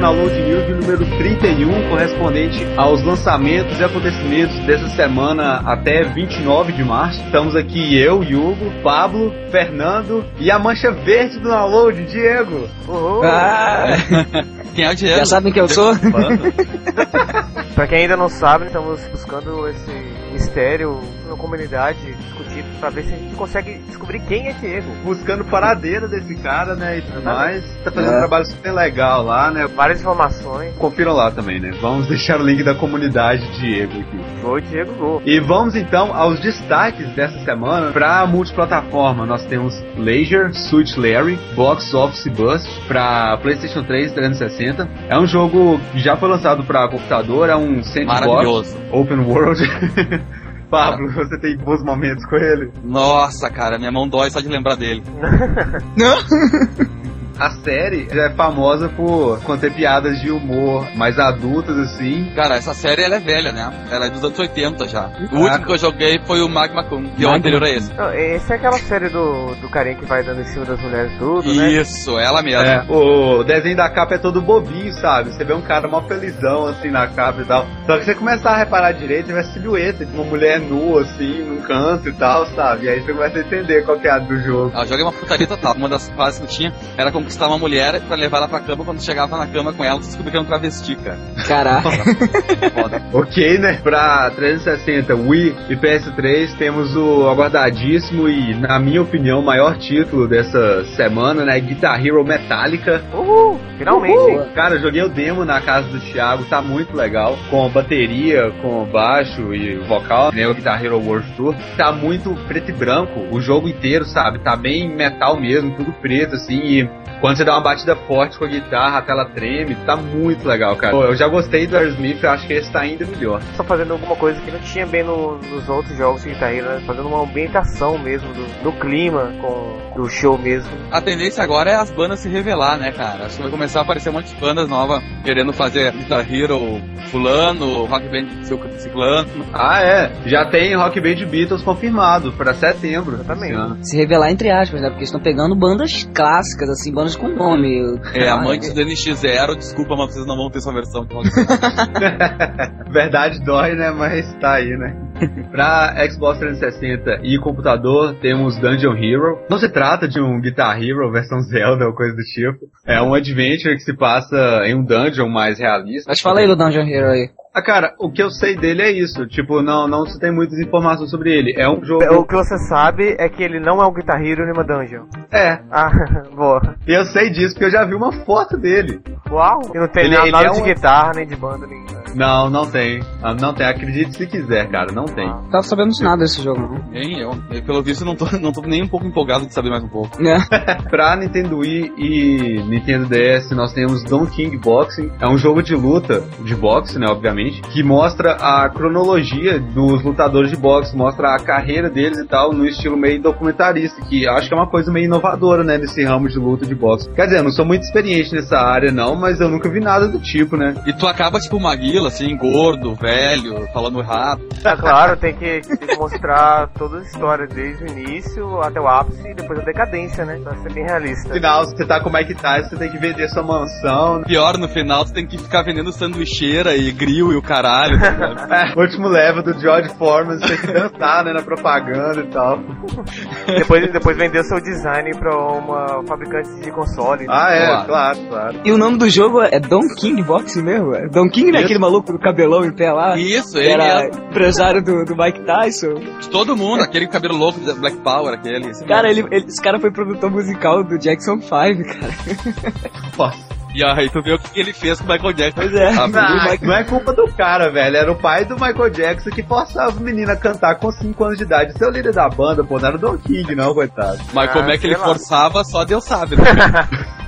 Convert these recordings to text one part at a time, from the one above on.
Download News de número 31, correspondente aos lançamentos e acontecimentos dessa semana até 29 de março. Estamos aqui eu, Hugo, Pablo, Fernando e a mancha verde do Download, Diego. Uhul. Ah. Quem é o Diego? Já sabem quem eu sou? pra quem ainda não sabe, estamos buscando esse mistério na comunidade discutido pra ver se a gente consegue descobrir quem é Diego. Buscando paradeira desse cara, né, e tudo mais. Tá fazendo é. um trabalho super legal lá, né? Várias informações. Confiram lá também, né? Vamos deixar o link da comunidade Diego aqui. Oi, Diego Go. E vamos então aos destaques dessa semana pra multiplataforma. Nós temos Leisure, Suit Larry, Box Office Bust pra PlayStation 3 360. É um jogo que já foi lançado pra computador, é um sandbox open world. Pablo, você tem bons momentos com ele? Nossa, cara, minha mão dói só de lembrar dele. Não? a série já é famosa por conter piadas de humor mais adultas, assim. Cara, essa série ela é velha, né? Ela é dos anos 80 já. O ah. último que eu joguei foi o Magma Kun, que é o anterior a esse. Não, esse é aquela série do, do carinha que vai dando em cima das mulheres tudo, né? Isso, ela mesma. É, o desenho da capa é todo bobinho, sabe? Você vê um cara mó felizão, assim, na capa e tal. Só que você começar a reparar direito, você vê a silhueta de uma mulher nua, assim, num canto e tal, sabe? E aí você começa a entender qual que é a do jogo. Ah, o jogo é uma putaria total. Uma das fases que eu tinha era conquistar uma mulher pra levar ela pra cama. Quando chegava na cama com ela, você descobriu que era um travesti, cara. Caraca. ok, né? Pra 360, Wii e PS3, temos o aguardadíssimo e, na minha opinião, maior título dessa semana, né? Guitar Hero Metallica. Uhul! Finalmente, Uhul. Cara, eu joguei o demo na casa do Thiago, tá muito legal. Com bateria, com baixo e vocal, né? O Guitar Hero World Tour. Tá muito preto e branco, o jogo inteiro, sabe? Tá bem metal mesmo, tudo preto, assim. E quando você dá uma batida forte com a guitarra, a tela treme, tá muito legal, cara. Pô, eu já gostei do Aerosmith, eu acho que esse tá ainda melhor. Só fazendo alguma coisa que não tinha bem no, nos outros jogos de guitarra, né? fazendo uma ambientação mesmo do, do clima, com, do show mesmo. A tendência agora é as bandas se revelar, né, cara? Acho que vai começar a aparecer um monte de bandas novas querendo fazer Guitar Hero fulano, Rock Band ciclano. Ah, é. Já tem Rock Band Beatles confirmado para setembro. Exatamente. Se revelar entre aspas, né? Porque estão pegando bandas clássicas, assim, bandas com nome. É, amantes do NX0, desculpa, mas vocês não vão ter sua versão de Verdade dói, né? Mas tá aí, né? pra Xbox 360 e computador, temos Dungeon Hero. Não se trata de um Guitar Hero versão Zelda ou coisa do tipo. É um adventure que se passa em um dungeon mais realista. Mas fala aí do Dungeon Hero aí. Ah, cara, o que eu sei dele é isso. Tipo, não, não se tem muitas informações sobre ele. É um jogo. O que você sabe é que ele não é um Guitar Hero nem uma dungeon. É. Ah, boa. E eu sei disso porque eu já vi uma foto dele. Uau! E não tem ele, nada, é de um... guitarra, nem de banda, nem. Não, não tem. Ah, não tem. Acredite se quiser, cara. Não tem. Ah. Tava sabendo de nada desse jogo, não. Nem eu. eu. Pelo visto, não tô, não tô nem um pouco empolgado de saber mais um pouco. É. pra Nintendo Wii e Nintendo DS, nós temos Don King Boxing. É um jogo de luta, de boxe, né, obviamente, que mostra a cronologia dos lutadores de boxe, mostra a carreira deles e tal, no estilo meio documentarista, que acho que é uma coisa meio inovadora, né, nesse ramo de luta de boxe. Quer dizer, eu não sou muito experiente nessa área, não, mas eu nunca vi nada do tipo, né? E tu acaba, tipo, Maguila, assim, gordo, velho, falando rápido. É claro, tem que, tem que mostrar toda a história, desde o início até o ápice e depois a decadência, né? Pra ser bem realista. No final, você tá com Mike Tyson, você tem que vender sua mansão. Pior, no final, você tem que ficar vendendo sanduicheira e grill e o caralho. é, o último level do George Foreman, você tem que dançar, né, na propaganda e tal. depois, depois vender seu design pra uma fabricante de console. Ah, é, claro. claro, claro. E o nome do jogo é Don King Boxing mesmo? É Don King, né? Aquele maluco do cabelão em pé lá. Isso, ele era empresário do, do Mike Tyson. De todo mundo, aquele cabelo louco do Black Power, aquele. Cara, ele, ele, esse cara foi produtor musical do Jackson 5, cara. Nossa. E aí tu vê o que ele fez com o Michael Jackson. Pois é. Ah, não, não é culpa do cara, velho. Era o pai do Michael Jackson que forçava o menino a cantar com 5 anos de idade. Seu líder da banda, pô, não era o Don King, não, coitado. Mas ah, como é que ele lá. forçava, só Deus sabe, né?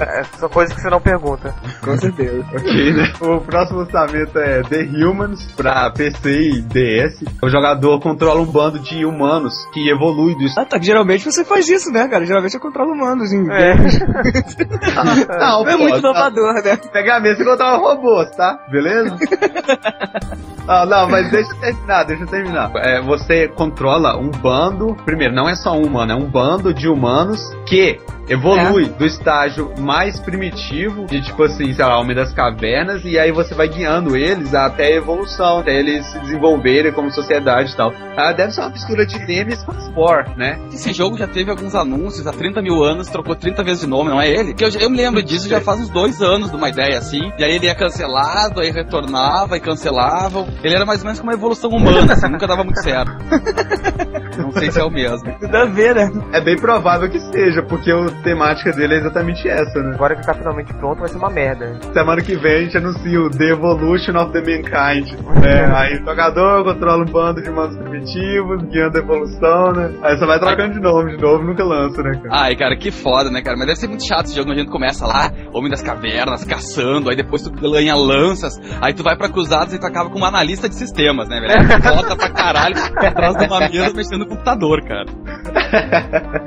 é, são coisas que você não pergunta. Com certeza. ok, né? O próximo lançamento é The Humans pra PC e DS. O jogador controla um bando de humanos que evolui do. Ah, tá. Geralmente você faz isso, né, cara? Geralmente eu controlo humanos em. É. não, é muito inovador, tá. né? Pegar a mesa e controlar robôs, tá? Beleza? Ah, não, mas deixa eu terminar, deixa eu terminar. É, você controla um bando. Primeiro, não é só um humano, é um bando de humanos que evolui é. do estágio mais primitivo, de tipo assim, sei lá, Homem das Cavernas, e aí você vai guiando eles até a evolução, até eles se desenvolverem como sociedade e tal. Ah, deve ser uma mistura de Nemesis com Spore, né? Esse jogo já teve alguns anúncios há 30 mil anos, trocou 30 vezes de nome, não é ele? Que eu, eu me lembro disso já faz uns dois anos de uma ideia assim. E aí ele é cancelado, aí retornava e cancelava. Ele era mais ou menos como uma evolução humana, assim, nunca dava muito certo. Não sei se é o mesmo. Tudo a ver, né? É bem provável que seja, porque a temática dele é exatamente essa, né? Agora que tá finalmente pronto, vai ser uma merda. Semana que vem a gente anuncia o The Evolution of the Mankind. né? aí o jogador controla um bando de humanos primitivos, guiando a evolução, né? Aí você vai trocando de nome de novo, nunca lança, né, cara? Ai, cara, que foda, né, cara? Mas deve ser muito chato esse jogo, a gente começa lá, Homem das Cavernas, caçando, aí depois tu ganha lanças, aí tu vai pra Cruzados e tu acaba com uma analista de sistemas, né, velho? Volta pra caralho, atrás de uma mesa mexendo no computador, cara.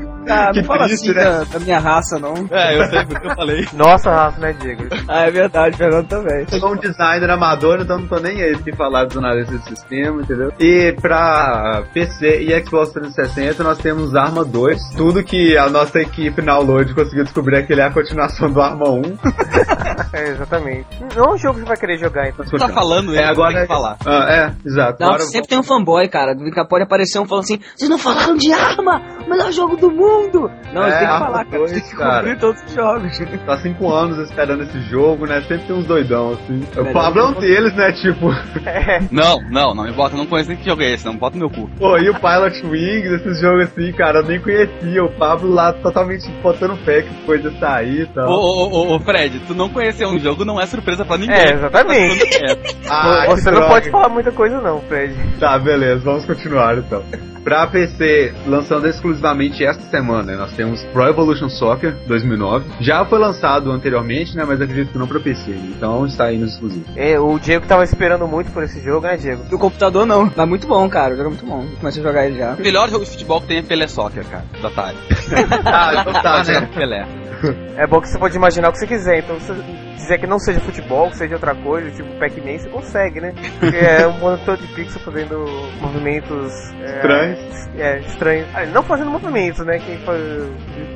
Ah, Que não fala triste, assim né? da, da minha raça, não. É, eu sei porque eu falei. Nossa, Rafa, né, Diego? Ah, é verdade, Fernando também. Eu sou um designer amador, então não tô nem aí de falar dos analistas de sistema, entendeu? E pra PC e Xbox 360 nós temos Arma 2. Tudo que a nossa equipe na Download conseguiu descobrir é que ele é a continuação do Arma 1. É, exatamente. Não é um jogo que você vai querer jogar, então. Tu tá falando? É, agora tem que falar. Ah, é, exato. Não, Agora sempre tem um fanboy, cara. Do que pode aparecer um falando assim: vocês não falaram de arma! O melhor jogo do mundo! Não, É, eles têm que falar, cara. 2, Tem que cara. cobrir todos os jogos. tá cinco anos esperando esse jogo, né? Sempre tem uns doidão, assim. O Melhor Pablo é um deles, né? Tipo, Não, não, não me bota, não conheço nem que jogo é esse, não me bota no meu cu. pô, e o Pilot Wings, esses jogos assim, cara, eu nem conhecia. O Pablo lá totalmente botando fé que coisa sair e Ô, tal. ô, ô, ô, Fred, tu não conhecer um jogo não é surpresa pra ninguém. É, exatamente. É. Ah, você não droga. pode falar muita coisa não, Fred. Tá, beleza, vamos continuar então. Pra PC, lançando exclusivamente esta semana, né, nós temos Pro Evolution Soccer 2009. Já foi lançado anteriormente, né, mas acredito que não pra PC, então está aí nos exclusivos. É, o Diego tava esperando muito por esse jogo, né, Diego? Do computador não. Mas muito bom, cara. O jogo é muito bom. Comecei a jogar ele já. O melhor jogo de futebol que tem é Pelé Soccer, cara, da Atari. Ah, então tá, É, né? Pelé. É bom que você pode imaginar o que você quiser, então você quiser que não seja futebol, que seja outra coisa, tipo Pac-Man, você consegue, né? Porque é um monitor de pixel fazendo movimentos... É, Estranhos. É, estranhos. Ah, não fazendo movimentos, né? Quem faz...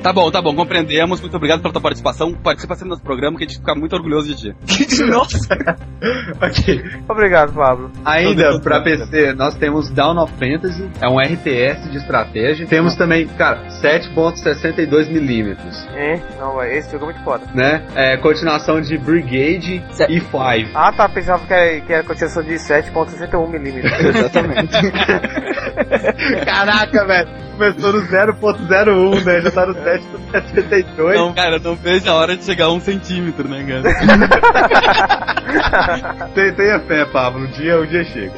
Tá bom, tá bom, compreendemos. Muito obrigado pela tua participação. Participa sempre do nosso programa que a gente fica muito orgulhoso de ti. Nossa! ok. Obrigado, Pablo. Ainda pra. PC, nós temos Down of Fantasy, é um RTS de estratégia. Temos também, cara, 7.62 milímetros, É, não, esse jogo é muito foda. né? É, continuação de Brigade Cé- e 5. Ah, tá, pensava que era, que era continuação de 7.61mm. Exatamente. Caraca, velho. Começou no 0.01, né? Já tá no 7.72. Não, cara, não vejo a hora de chegar a um centímetro, né, cara? Tenha fé, Pablo. Um dia, um dia chega.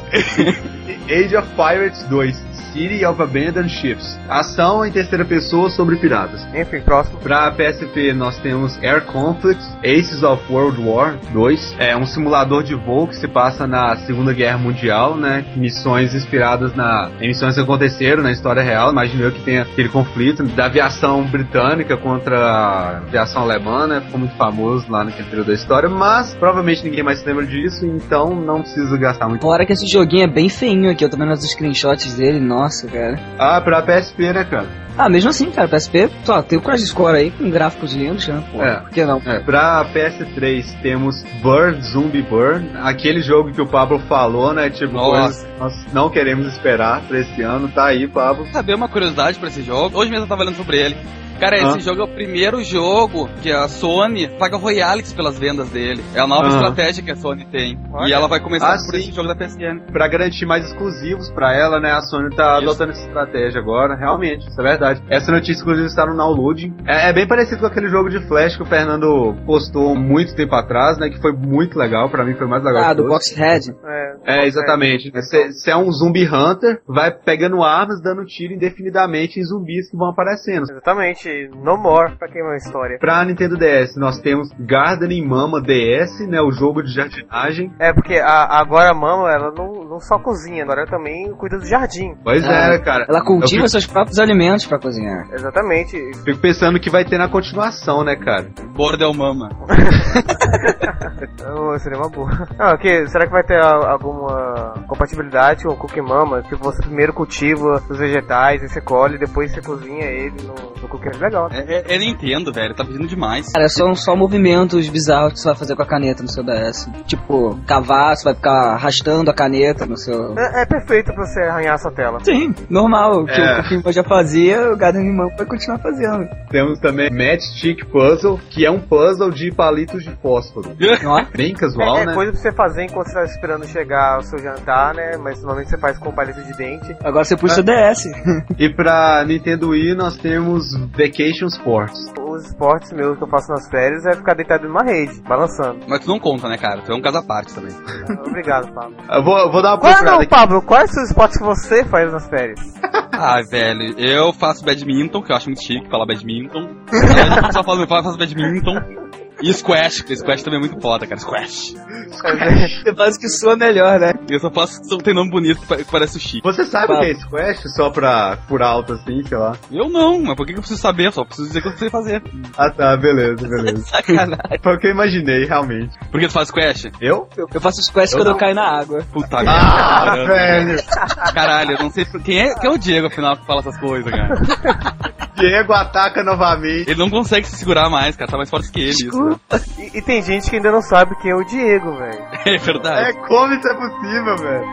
Age of Pirates 2. City of Abandoned Ships. Ação em terceira pessoa sobre piratas. Enfim, próximo. Pra PSP nós temos Air Conflict, Aces of World War 2. É um simulador de voo que se passa na Segunda Guerra Mundial, né? Missões inspiradas na em missões que aconteceram na história real. Imagino eu que tenha aquele conflito da aviação britânica contra a aviação alemã, né? Ficou muito famoso lá naquele período da história, mas provavelmente ninguém mais se lembra disso, então não precisa gastar muito. Fora que esse joguinho é bem feinho aqui. Eu tô vendo os screenshots dele. Nossa, cara. Ah, pra PSP, né, cara? Ah, mesmo assim, cara. PSP, só tem o Crash Score aí com gráficos lindos, né? Pô, É. por que não? É, pra PS3 temos Bird Zombie Bird, aquele jogo que o Pablo falou, né? Tipo, Nossa. nós não queremos esperar pra esse ano. Tá aí, Pablo. Saber uma curiosidade pra esse jogo. Hoje mesmo eu tava lendo sobre ele. Cara, esse Ah. jogo é o primeiro jogo que a Sony paga royalties pelas vendas dele. É a nova Ah. estratégia que a Sony tem. E Olha. ela vai começar Ah, por sim. esse jogo da PSN. Pra garantir mais exclusivos pra ela, né? A Sony tá Isso. adotando essa estratégia agora. Realmente, isso é verdade. Essa notícia, inclusive, está no downloading. É, é bem parecido com aquele jogo de Flash que o Fernando postou muito tempo atrás, né? Que foi muito legal. Pra mim foi mais legal. Ah, que do. Boxhead. É, exatamente. Você é um zumbi hunter, vai pegando armas, dando tiro indefinidamente em zumbis que vão aparecendo. Exatamente, No More, pra quem é uma história. Pra Nintendo DS, nós temos Gardening Mama DS, né? O jogo de jardinagem. É, porque a- agora a Mama, ela não, não só cozinha, agora ela também cuida do jardim. Pois Ah, é, cara. Ela cultiva Eu seus próprios alimentos pra cozinhar. Exatamente. Fico pensando que vai ter na continuação, né, cara? Bordel Mama. Oh, seria uma boa. Ah, ok, será que vai ter a- algum uma compatibilidade com o Cookie Mama. Tipo, você primeiro cultiva os vegetais, aí você colhe, depois você cozinha ele no, no Cookie Mama. Legal. né? É, é, é Nintendo, velho, tá pedindo demais. Cara, são só movimentos bizarros que você vai fazer com a caneta no seu DS. Tipo, cavar, você vai ficar arrastando a caneta no seu. É, é perfeito pra você arranhar a sua tela. Sim, normal. O que É. o Cookie já fazia, o Garden Man vai continuar fazendo. Temos também Matchstick Puzzle, que é um puzzle de palitos de fósforo. Bem casual, é, é né? coisa pra você fazer enquanto você tá esperando chegar o seu jantar, né? Mas normalmente você faz com palito de dente. agora você puxa o DS. E pra Nintendo Wii nós temos Vacation Sports. Os esportes meus que eu faço nas férias é ficar deitado numa rede, balançando. Mas tu não conta, né, cara? Tu é um caso à parte também. Obrigado, Pablo. Eu vou, eu vou dar uma Qual procurada não, aqui. Pablo? Quais são os esportes que você faz nas férias? Ah, velho, eu faço badminton, que eu acho muito chique falar badminton. É, eu só falo, eu faço badminton. E squash, que squash também é muito foda, cara. Squash. Você faz o que sua melhor, né? Eu só faço só tem nome bonito que pa- que parece o chique. Você sabe o que é Squash? Só pra por alto assim, sei lá. Eu não, mas por que que eu preciso saber? Eu só preciso dizer que eu sei fazer. Ah tá, beleza, beleza. Sacanagem. Foi o que eu imaginei, realmente. Por que tu faz squash? Eu? Eu faço squash Eu quando não. eu caio na água. Puta Ah, merda. velho! Caralho, eu não sei quem é, quem é o Diego, afinal, que fala essas coisas, cara. Diego ataca novamente. Ele não consegue se segurar mais, cara. Tá mais forte que ele, isso. né? E, e tem gente que ainda não sabe quem é o Diego, velho. É verdade. É como isso é possível, velho?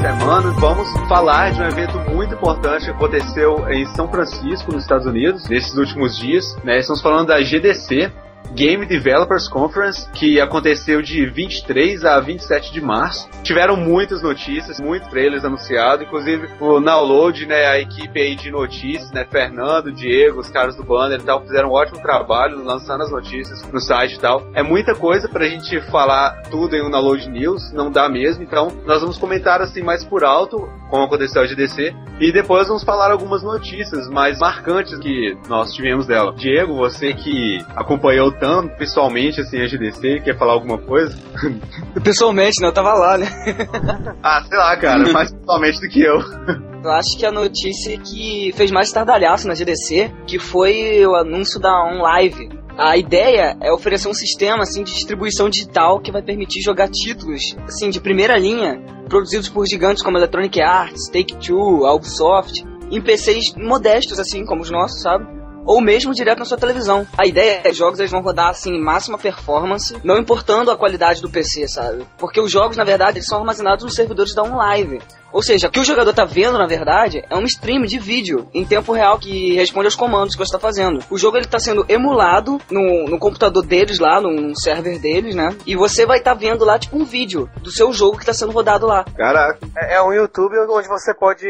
Semana vamos falar de um evento muito importante que aconteceu em São Francisco, nos Estados Unidos, nesses últimos dias. Né? Estamos falando da GDC, Game Developers Conference, que aconteceu de 23 a 27 de março. Tiveram muitas notícias, muitos trailers anunciados, inclusive o Download, né, a equipe aí de notícias, né, Fernando, Diego, os caras do banner e tal, fizeram um ótimo trabalho lançando as notícias no site e tal. É muita coisa pra gente falar tudo em um Download News, não dá mesmo, então nós vamos comentar assim mais por alto, como aconteceu a GDC, e depois vamos falar algumas notícias mais marcantes que nós tivemos dela. Diego, você que acompanhou pessoalmente assim a GDC, quer falar alguma coisa? Pessoalmente, né? Eu tava lá, né? Ah, sei lá, cara, mais pessoalmente do que eu. Eu acho que a notícia que fez mais estardalhaço na GDC, que foi o anúncio da OnLive. A ideia é oferecer um sistema assim de distribuição digital que vai permitir jogar títulos assim de primeira linha, produzidos por gigantes como Electronic Arts, Take-Two, Ubisoft, em PCs modestos assim como os nossos, sabe? Ou mesmo direto na sua televisão. A ideia é que os jogos eles vão rodar assim em máxima performance, não importando a qualidade do PC, sabe? Porque os jogos, na verdade, eles são armazenados nos servidores da OnLive. Ou seja, o que o jogador tá vendo, na verdade, é um stream de vídeo em tempo real que responde aos comandos que você tá fazendo. O jogo ele tá sendo emulado no, no computador deles lá, num server deles, né? E você vai estar vendo lá, tipo, um vídeo do seu jogo que tá sendo rodado lá. Caraca. É, é um YouTube onde você pode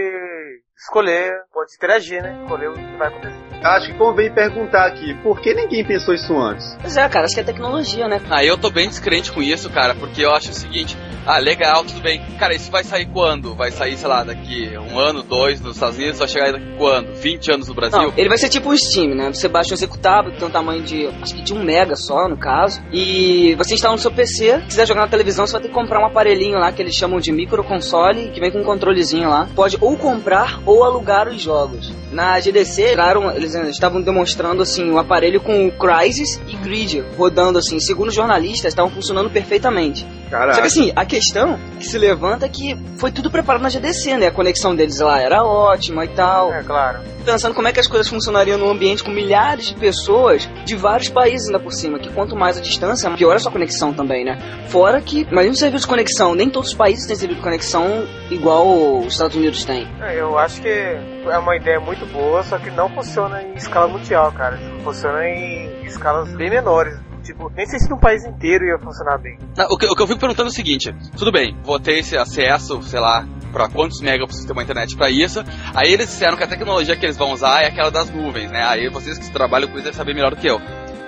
escolher, pode interagir, né? Escolher o que vai acontecer. Acho que convém perguntar aqui, por que ninguém pensou isso antes? Pois é, cara, acho que é tecnologia, né? Ah, eu tô bem descrente com isso, cara, porque eu acho o seguinte, ah, legal, tudo bem. Cara, isso vai sair quando? Vai sair, sei lá, daqui um ano, dois nos Estados Unidos, vai chegar daqui quando? 20 anos no Brasil? Não, ele vai ser tipo o Steam, né? Você baixa um executável que tem um tamanho de, acho que de um mega só, no caso. E você instala no seu PC, quiser jogar na televisão, você vai ter que comprar um aparelhinho lá que eles chamam de microconsole, que vem com um controlezinho lá. Pode ou comprar ou alugar os jogos. Na GDC, tiraram, eles estavam demonstrando assim o aparelho com o Crysis e Grid rodando assim. Segundo jornalistas, estavam funcionando perfeitamente. Só Caraca. que assim, a questão que se levanta é que foi tudo preparado na GDC, né? A conexão deles lá era ótima e tal É, claro. pensando como é que as coisas funcionariam num ambiente com milhares de pessoas de vários países ainda por cima, que quanto mais a distância, pior a sua conexão também, né? Fora que, imagina um serviço de conexão, nem todos os países têm serviço de conexão igual os Estados Unidos têm. É, eu acho que é uma ideia muito boa, só que não funciona em escala mundial, cara. Funciona em escalas bem menores. Tipo, nem sei se num país inteiro ia funcionar bem. Não, o, que, o que eu fico perguntando é o seguinte: tudo bem, vou ter esse acesso, sei lá, pra quantos mega eu preciso ter uma internet pra isso. Aí eles disseram que a tecnologia que eles vão usar é aquela das nuvens, né? Aí vocês que trabalham com isso devem saber melhor do que eu.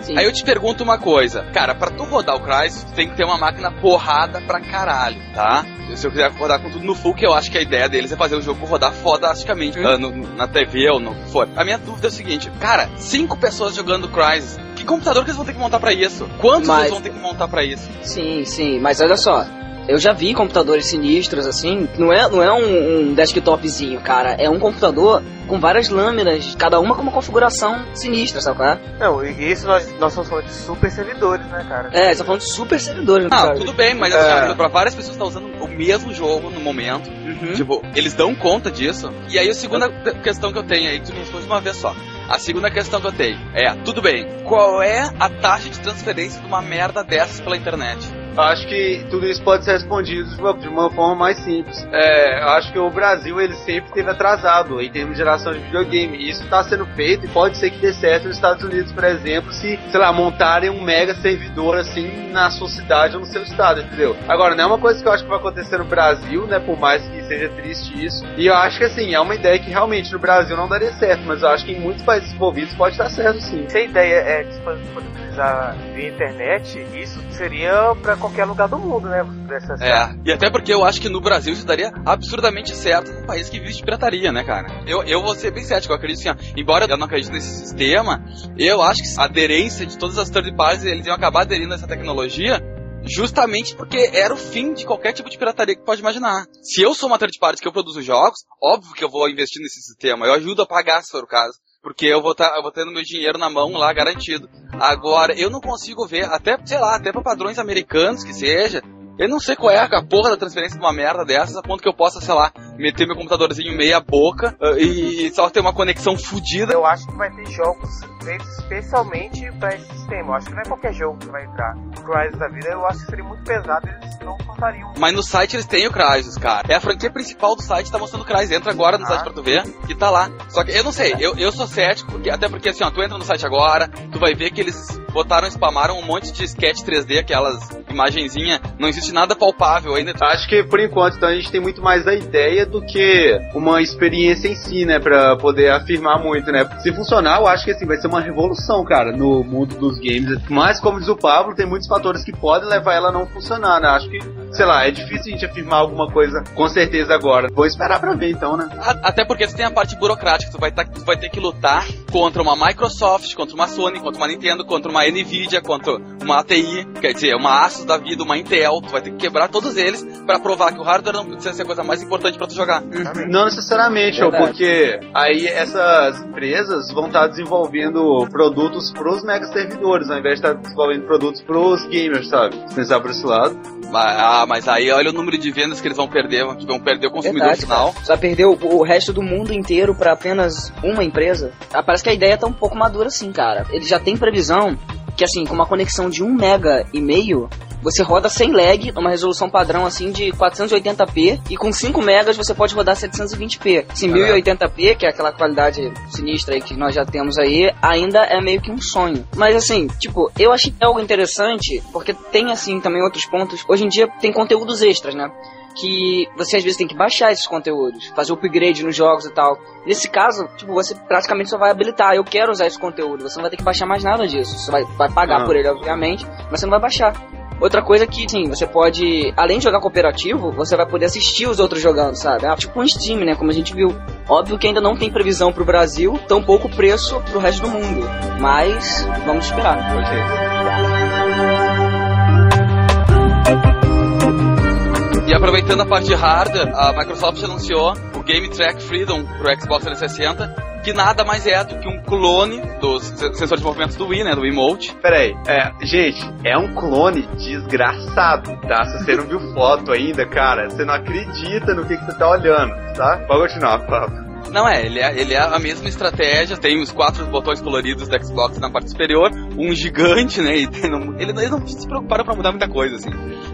Sim. Aí eu te pergunto uma coisa, cara, pra tu rodar o Crysis, tu tem que ter uma máquina porrada pra caralho, tá? Se eu quiser rodar com tudo no full, que eu acho que a ideia deles é fazer o jogo rodar fodasticamente Hum. ah, no- na TV ou no que for. A minha dúvida é o seguinte, cara, cinco pessoas jogando Crysis, que computador que eles vão ter que montar pra isso? Quantos Mas- eles vão ter que montar pra isso? Sim, sim, mas olha só. Eu já vi computadores sinistros, assim. Não é, não é um, um desktopzinho, cara. É um computador com várias lâminas, cada uma com uma configuração sinistra, sabe qual é? Não, e isso nós, nós estamos falando de super servidores, né, cara? É, você tá falando de super servidores, né, Ah, cara? tudo bem, mas É. assim, pra várias pessoas que estão usando o mesmo jogo no momento, Uhum. tipo, eles dão conta disso. E aí a segunda que- questão que eu tenho aí, tu me responde de uma vez só. A segunda questão que eu tenho é, tudo bem, qual é a taxa de transferência de uma merda dessas pela internet? Acho que tudo isso pode ser respondido de uma, de uma forma mais simples. É, acho que o Brasil ele sempre teve atrasado em termos de geração de videogame. E isso está sendo feito e pode ser que dê certo nos Estados Unidos, por exemplo, se, sei lá, montarem um mega servidor assim na sua cidade ou no seu estado, entendeu? Agora, não é uma coisa que eu acho que vai acontecer no Brasil, né? Por mais que seja triste isso. E eu acho que assim, é uma ideia que realmente no Brasil não daria certo, mas eu acho que em muitos países envolvidos pode dar certo sim. Se a ideia é disponibilizar via internet, isso seria pra qualquer lugar do mundo, né? Dessas É, e até porque eu acho que no Brasil isso daria absurdamente certo num país que vive de pirataria, né, cara? Eu, eu vou ser bem cético, eu acredito assim, ó, embora eu não acredite nesse sistema, eu acho que a aderência de todas as third parties, eles iam acabar aderindo a essa tecnologia justamente porque era o fim de qualquer tipo de pirataria que pode imaginar. Se eu sou uma third party que eu produzo jogos, óbvio que eu vou investir nesse sistema, eu ajudo a pagar se for o caso. Porque eu vou, tá, vou tendo meu dinheiro na mão lá garantido. Agora, eu não consigo ver, até, sei lá, até pra padrões americanos que seja, eu não sei qual é a porra da transferência de uma merda dessas, a ponto que eu possa, sei lá, meter meu computadorzinho meia boca ah, e só ter uma conexão fodida. Eu acho que vai ter jogos feitos especialmente pra esse sistema. Eu acho que não é qualquer jogo que vai entrar. O Crysis da vida eu acho que seria muito pesado, eles não contariam. Mas no site eles têm o Crysis, cara. É a franquia principal do site, tá mostrando o Crysis. Entra agora no Ah. site pra tu ver, que tá lá. Só que eu não sei, eu, eu sou cético, porque, até porque assim, ó, tu entra no site agora, tu vai ver que eles botaram, spamaram um monte de sketch 3D, aquelas imagenzinha, não existe nada palpável ainda. Acho que por enquanto então, a gente tem muito mais a ideia do que uma experiência em si, né? Pra poder afirmar muito, né? Se funcionar, eu acho que assim, vai ser uma revolução, cara, no mundo dos games. Mas, como diz o Pablo, tem muitos fatores que podem levar ela a não funcionar, né? Acho que, sei lá, é difícil a gente afirmar alguma coisa com certeza agora. Vou esperar pra ver então, né? Até porque tu tem a parte burocrática, tu vai, tá- tu vai ter que lutar contra uma Microsoft, contra uma Sony, contra uma Nintendo, contra uma Nvidia, contra uma ATI, quer dizer, uma Asus da vida, uma Intel, tu vai ter que quebrar todos eles pra provar que o hardware não precisa ser a coisa mais importante jogar. Não necessariamente, Verdade. porque aí essas empresas vão estar desenvolvendo produtos pros mega servidores, ao invés de estar desenvolvendo produtos pros gamers, sabe? Se pensar por esse lado. Mas, ah, mas aí olha o número de vendas que eles vão perder, vão- vão perder o consumidor Verdade, final. cara. Você vai perder o, o resto do mundo inteiro pra apenas uma empresa. Ah, parece que a ideia tá um pouco madura assim, cara. Ele já tem previsão que, assim, com uma conexão de 1 mega e meio, você roda sem lag, numa resolução padrão assim de 480p, e com 5 megas você pode rodar 720p. Assim, 1080p, que é aquela qualidade sinistra aí que nós já temos aí, ainda é meio que um sonho. Mas assim, tipo, eu achei algo interessante, porque tem assim também outros pontos. Hoje em dia tem conteúdos extras, né? que você às vezes tem que baixar esses conteúdos, fazer upgrade nos jogos e tal. Nesse caso, tipo, você praticamente só vai habilitar, eu quero usar esse conteúdo, você não vai ter que baixar mais nada disso. Você vai, vai pagar Ah. por ele, obviamente, mas você não vai baixar. Outra coisa que, sim, você pode, além de jogar cooperativo, você vai poder assistir os outros jogando, sabe? É tipo um stream, né? Como a gente viu. Óbvio que ainda não tem previsão pro Brasil, tampouco preço pro resto do mundo. Mas, vamos esperar. E aproveitando a parte de hardware, a Microsoft anunciou o Game Track Freedom pro Xbox 360, que nada mais é do que um clone dos se- sensores de movimentos do Wii, né, do Emote. Peraí, é, gente, é um clone desgraçado, tá? Se você não viu foto ainda, cara, você não acredita no que, que você tá olhando, tá? Pode continuar, Pablo. Não é, ele é, ele é a mesma estratégia, tem os quatro botões coloridos do Xbox na parte superior, um gigante, né, e não, ele, eles não se preocuparam pra mudar muita coisa, assim.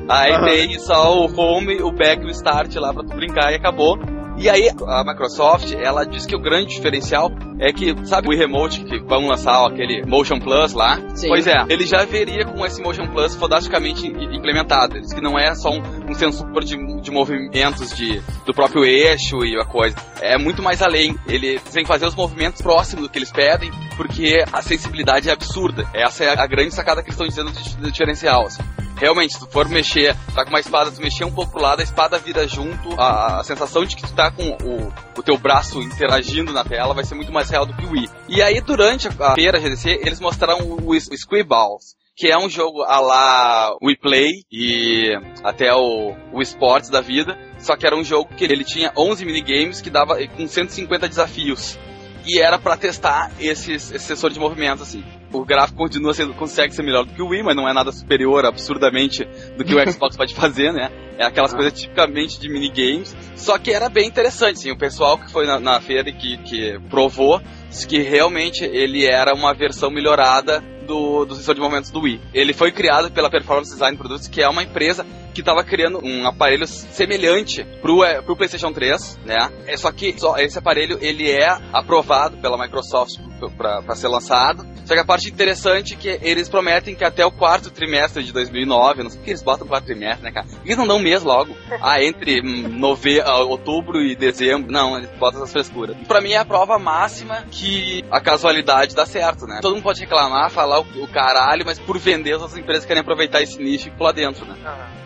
Aí Aham. tem só o home, o back e o start lá pra tu brincar e acabou. E aí, a Microsoft, ela diz que o grande diferencial é que, sabe o Wii Remote que vão lançar ó, aquele Motion Plus lá? Sim. Pois é, ele já veria com esse Motion Plus fodasticamente i- implementado. Ele diz que não é só um, um sensor de, de movimentos de, do próprio eixo e a coisa. É muito mais além. Ele tem que fazer os movimentos próximos do que eles pedem, porque a sensibilidade é absurda. Essa é a grande sacada que eles estão dizendo de, de diferencial. assim. Realmente, se tu for mexer, tá com uma espada, tu mexer um pouco lado, a espada vira junto, a, a sensação de que tu tá com o, o teu braço interagindo na tela vai ser muito mais real do que o Wii. E aí, durante a, feira GDC, eles mostraram o, o Squeeballs, que é um jogo a lá We Play e até o, o Sports da vida, só que era um jogo que ele tinha 11 minigames que dava com 150 desafios. E era para testar esses, esse sensor de movimento, assim. O gráfico continua sendo, consegue ser melhor do que o Wii, mas não é nada superior absurdamente do que o Xbox pode fazer, né? É aquelas coisas tipicamente de minigames. Só que era bem interessante, sim. O pessoal que foi na, na feira e que, que provou disse que realmente ele era uma versão melhorada do, do sensor de movimentos do Wii. Ele foi criado pela Performance Design Products, que é uma empresa que estava criando um aparelho semelhante pro, é, pro PlayStation 3, né? É só que só esse aparelho ele é aprovado pela Microsoft para ser lançado. Só que a parte interessante é que eles prometem que até o quarto trimestre de 2009, não sei por que eles botam quarto trimestre, né, cara? Eles não dão um mês logo. Ah, entre nove, uh, outubro e dezembro. Não, eles botam essas frescuras. Pra mim é a prova máxima que a casualidade dá certo, né? Todo mundo pode reclamar, falar o, o caralho, mas por vender as outras empresas querem aproveitar esse nicho e pular dentro, né?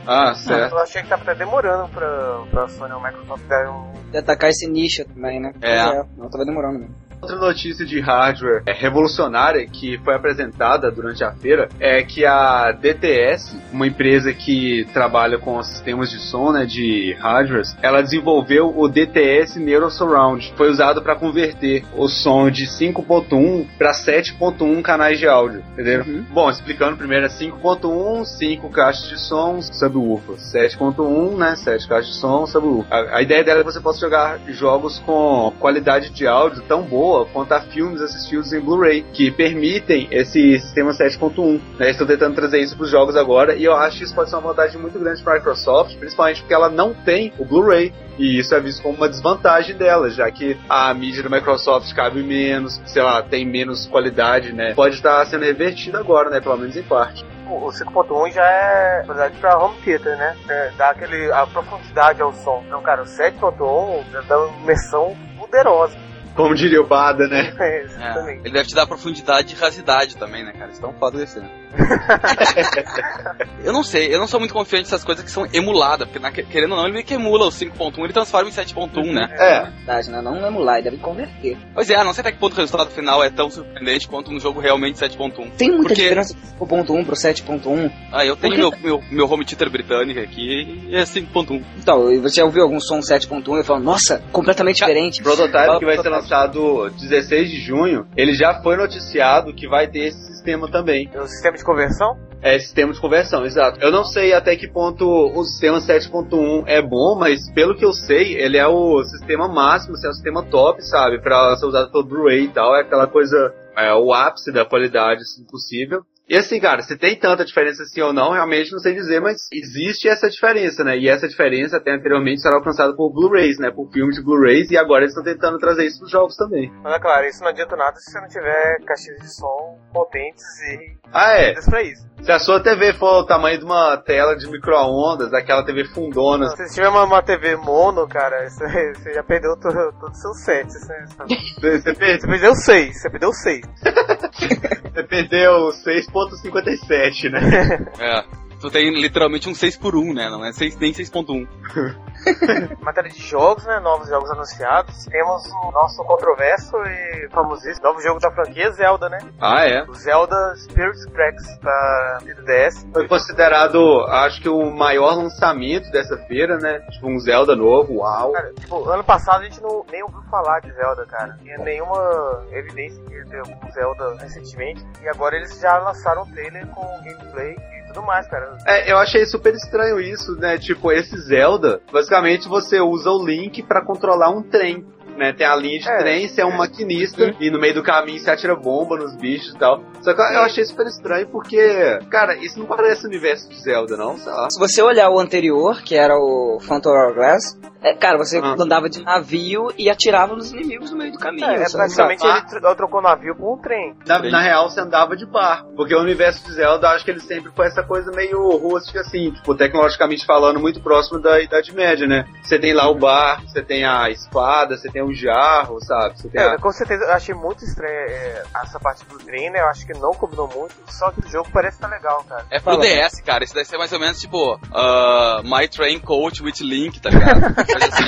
Ah, certo. Eu achei que tava até demorando pra, pra Sony ou Microsoft dar um. De atacar esse nicho também, né? É. Não, tava demorando mesmo. Outra notícia de hardware é, revolucionária que foi apresentada durante a feira é que a DTS, uma empresa que trabalha com sistemas de som, né, de hardware, ela desenvolveu o DTS Neuro Surround. Foi usado para converter o som de 5.1 para 7.1 canais de áudio, entendeu? Bom, explicando primeiro é 5.1, 5 caixas de som, subwoofer. 7.1, né, 7 caixas de som, subwoofer. A, a ideia dela é que você possa jogar jogos com qualidade de áudio tão boa quanto a filmes assistidos em Blu-ray, que permitem esse sistema 7.1. Né? Tentando trazer isso para os jogos agora, e eu acho que isso pode ser uma vantagem muito grande para a Microsoft, principalmente porque ela não tem o Blu-ray. E isso é visto como uma desvantagem dela, já que a mídia da Microsoft cabe menos, sei lá, tem menos qualidade, né? Pode estar sendo revertida agora, né? Pelo menos em parte. O 5.1 já é verdade pra home theater, né? É, dá aquele, a profundidade ao som. Então, cara, o 7.1 dá uma imersão poderosa. Como diria o Bada, né? É, É, exatamente. ele deve te dar profundidade e rasidade também, né, cara? Isso é um foda desse, né? eu não sei, eu não sou muito confiante nessas coisas que são emuladas, porque na- querendo ou não, ele meio que emula o 5.1, ele transforma em 7.1, né? É, Verdade, né? Não emular, ele deve converter. Pois é, não sei até que ponto o resultado final é tão surpreendente quanto um jogo realmente 7.1. Tem muita Porque- diferença do 5.1 pro 7.1. Ah, eu tenho meu, meu, meu home theater britânico aqui e é 5.1. Então, e você já ouviu algum som 7.1 e falou, nossa, completamente diferente. Prototype que vai ser Prototype. Lançado 16 de junho, ele já foi noticiado que vai ter esse sistema também. O sistema de conversão? É sistema de conversão, exato. Eu não sei até que ponto o sistema 7.1 é bom, mas pelo que eu sei, ele é o sistema máximo, assim, é o sistema top, sabe? Pra ser usado pelo Blu-ray e tal, é aquela coisa, é o ápice da qualidade, se possível. E assim, cara, se tem tanta diferença assim ou não, realmente não sei dizer, mas existe essa diferença, né? E essa diferença até anteriormente era alcançada por Blu-rays, né? Por filmes de Blu-rays, e agora eles estão tentando trazer isso pros jogos também. Mas é claro, isso não adianta nada se você não tiver caixinhas de som potentes e Ah, é. pra isso. Se a sua TV for o tamanho de uma tela de micro-ondas, daquela TV fundona, Se você tiver uma, uma TV mono, cara, você, você já perdeu todo, todo o seu set. Você, você, você per- você perdeu 6, você perdeu 6. você perdeu 6.57, né? É. Tu tem literalmente um 6 por 1 né? Não é 6, nem 6.1. matéria de jogos, né? Novos jogos anunciados. Temos o nosso controverso e famosíssimo novo jogo da franquia Zelda, né? Ah, é. O Zelda Spirit Tracks da 3DS. Foi considerado, acho que o maior lançamento dessa feira, né? Tipo um Zelda novo, uau. Cara, tipo, ano passado a gente não, nem ouviu falar de Zelda, cara. Tinha nenhuma evidência que ia ter algum Zelda recentemente. E agora eles já lançaram o trailer com gameplay e tudo mais, cara. É, eu achei super estranho isso, né? Tipo, esse Zelda, basicamente você usa o Link pra controlar um trem. Né, tem a linha de É, trem, você é um maquinista e no meio do caminho você atira bomba nos bichos e tal. Só que eu achei super estranho porque, cara, isso não parece o universo de Zelda, não, sei lá. Se você olhar o anterior, que era o Phantom Hourglass, é, cara, você Ah. andava de navio e atirava nos inimigos no meio do caminho. É, é praticamente Ah. ele tro- trocou o navio por um trem. Na, na real, você andava de barco. Porque o universo de Zelda, acho que ele sempre foi essa coisa meio rústica, assim, tipo, tecnologicamente falando, muito próximo da Idade Média, né? Você tem lá o barco, você tem a espada, você tem o jarro, sabe? Você tem É, a... com certeza, eu achei muito estranho é, essa parte do trem, né? Eu acho que não combinou muito, só que o jogo parece estar legal, cara. É pro Fala. DS, cara. Isso deve ser mais ou menos tipo uh, My Train Coach with Link, tá ligado? Coisa assim.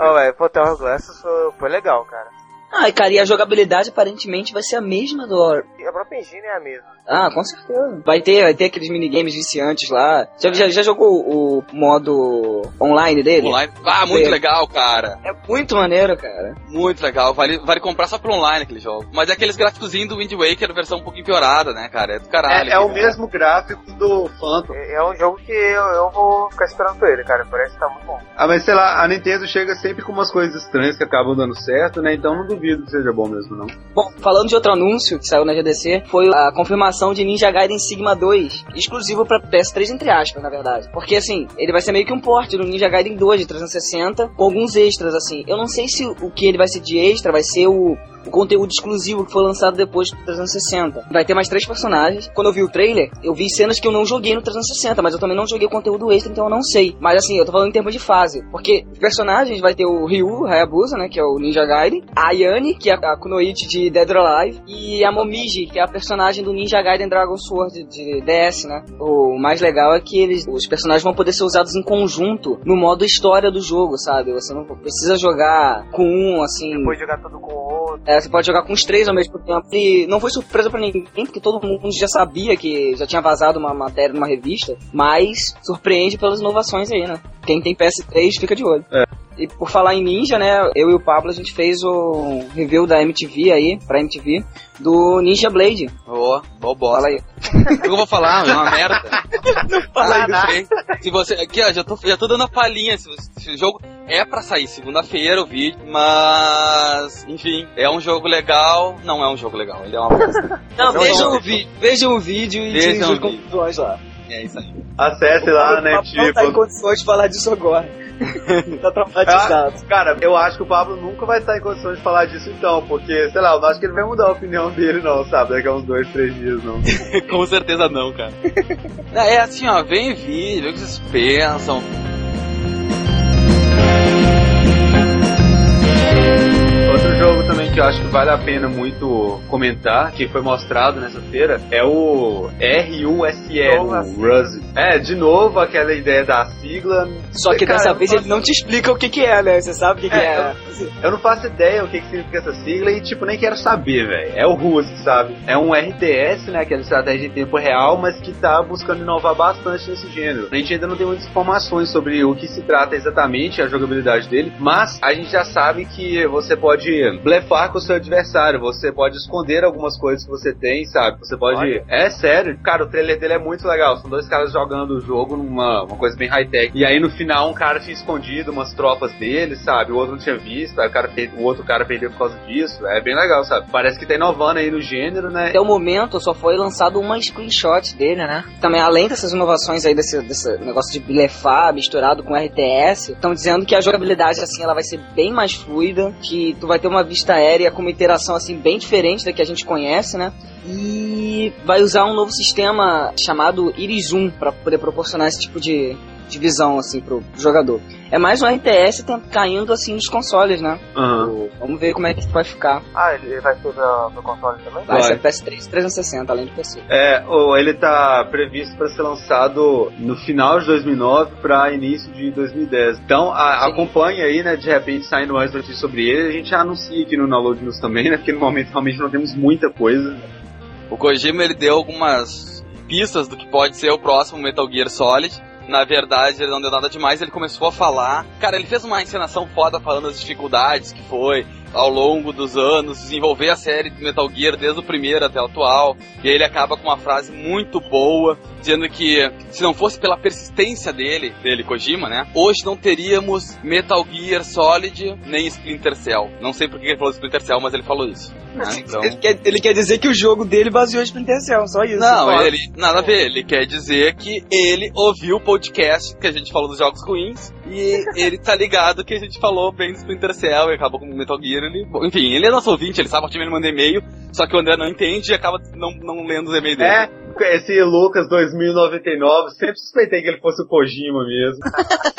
Ó, velho, Phantom Hourglass foi, foi legal, cara. Ah, e cara, e a jogabilidade aparentemente vai ser a mesma do E a própria engine é a mesma. Ah, com certeza. Vai ter, vai ter aqueles minigames viciantes lá. Já, já, já jogou o modo online dele? Online. Ah, muito legal, cara. É muito maneiro, cara. Muito legal. Vale, vale comprar só pro online aquele jogo. Mas é aqueles gráficos do Wind Waker, versão um pouquinho piorada, né, cara? É do caralho. É, é o mesmo gráfico do Phantom. É, é, um jogo que eu, eu vou ficar esperando por ele, cara. Parece que tá muito bom. Ah, mas sei lá, a Nintendo chega sempre com umas coisas estranhas que acabam dando certo, né? Então não duvido que seja bom mesmo, não. Bom, falando de outro anúncio que saiu na GDC, foi a confirmação de Ninja Gaiden Sigma 2, exclusivo pra PS3, entre aspas, na verdade. Porque, assim, ele vai ser meio que um porte do Ninja Gaiden 2 de 360, com alguns extras, assim. Eu não sei se o que ele vai ser de extra vai ser o o conteúdo exclusivo que foi lançado depois do 360. Vai ter mais três personagens. Quando eu vi o trailer, eu vi cenas que eu não joguei no 360, mas eu também não joguei o conteúdo extra, então eu não sei. Mas assim, eu tô falando em termos de fase. Porque personagens vai ter o Ryu Hayabusa, né, que é o Ninja Gaiden, a Ayane, que é a Kunoichi de Dead or Alive, e a Momiji, que é a personagem do Ninja Gaiden Dragon Sword de DS, né. O mais legal é que eles, os personagens vão poder ser usados em conjunto no modo história do jogo, sabe? Você não precisa jogar com um, assim... Depois jogar com. É, você pode jogar com os três ao mesmo tempo. E não foi surpresa para ninguém, porque todo mundo já sabia que já tinha vazado uma matéria numa revista, mas surpreende pelas inovações aí, né? Quem tem PS3 fica de olho. É. E por falar em Ninja, né? Eu e o Pablo a gente fez o review da MTV aí, pra MTV, do Ninja Blade. Boa, boa bosta. Fala aí. O que eu vou falar? É uma merda. Não fala isso. Se você, aqui, ó, já tô, já tô dando a palhinha. Se, se o jogo é pra sair segunda-feira o vídeo, mas. Enfim, é um jogo legal. Não é um jogo legal, ele é uma bosta. Não, é vejam o, vi vejam o vídeo e vejam as conclusões lá. É isso aí. Acesse lá, né? Tipo. Não tá em condições de falar disso agora. tá traumatizado. Ah, cara, eu acho que o Pablo nunca vai estar em condições de falar disso então, porque, sei lá, eu não acho que ele vai mudar a opinião dele, não, sabe? Daqui a uns dois, três dias, não. Com certeza não, cara. é assim, ó, vem vídeo, vê o que vocês pensam. Jogo também que eu acho que vale a pena muito comentar, que foi mostrado nessa feira, é o RUSL, o RUS. É, de novo aquela ideia da sigla. Só que cara, dessa vez faço... ele não te explica o que, que é, né? Você sabe o que, que é. é. Eu, eu, não faço ideia o que, que significa essa sigla e, tipo, nem quero saber, velho. É o RUS, sabe? É um RTS, né? Aquela estratégia em tempo real, mas que tá buscando inovar bastante nesse gênero. A gente ainda não tem muitas informações sobre o que se trata exatamente, a jogabilidade dele, mas a gente já sabe que você pode blefar com o seu adversário, você pode esconder algumas coisas que você tem, sabe? Você pode. Olha. É sério, cara, o trailer dele é muito legal. São dois caras jogando o jogo numa uma coisa bem high-tech. E aí no final um cara tinha escondido umas tropas dele, sabe? O outro não tinha visto, aí o, cara, o outro cara perdeu por causa disso. É bem legal, sabe? Parece que tá inovando aí no gênero, né? Até o momento só foi lançado uma screenshot dele, né? Também, além dessas inovações aí, desse, desse negócio de blefar misturado com RTS, estão dizendo que a jogabilidade, assim, ela vai ser bem mais fluida, que tu vai ter uma vista aérea com uma interação assim bem diferente da que a gente conhece, né? E vai usar um novo sistema chamado Irizum para poder proporcionar esse tipo de, de visão assim pro jogador. É mais um RTS caindo assim nos consoles, né? Uhum. Vamos ver como é que vai ficar. Ah, ele vai ser no console também? Vai, vai. ser PS3 360, além do PC. É, ou ele tá previsto para ser lançado no final de 2009 para início de 2010. Então, a, acompanhe aí, né? De repente saindo mais notícias sobre ele, a gente já anuncia aqui no Download News também, né? Porque no momento realmente não temos muita coisa. O Kojima ele deu algumas pistas do que pode ser o próximo Metal Gear Solid na verdade, ele não deu nada demais, ele começou a falar. Cara, ele fez uma encenação foda falando das dificuldades que foi ao longo dos anos desenvolver a série de Metal Gear desde o primeiro até o atual. E ele acaba com uma frase muito boa, dizendo que se não fosse pela persistência dele, dele Kojima, né? Hoje não teríamos Metal Gear Solid nem Splinter Cell. Não sei por que ele falou Splinter Cell, mas ele falou isso. Né? Então... Ele, quer, ele, quer, dizer que o jogo dele baseou em Splinter Cell, só isso. Não, ele nada a ver. Ele quer dizer que ele ouviu o podcast que a gente falou dos jogos ruins e ele tá ligado que a gente falou bem do Splinter Cell e acabou com o Metal Gear. Ele, enfim, ele é nosso ouvinte, ele sabe que ele manda e-mail, só que o André não entende e acaba não, não lendo os e-mails dele. É, esse Lucas 2099, sempre suspeitei que ele fosse o Kojima mesmo.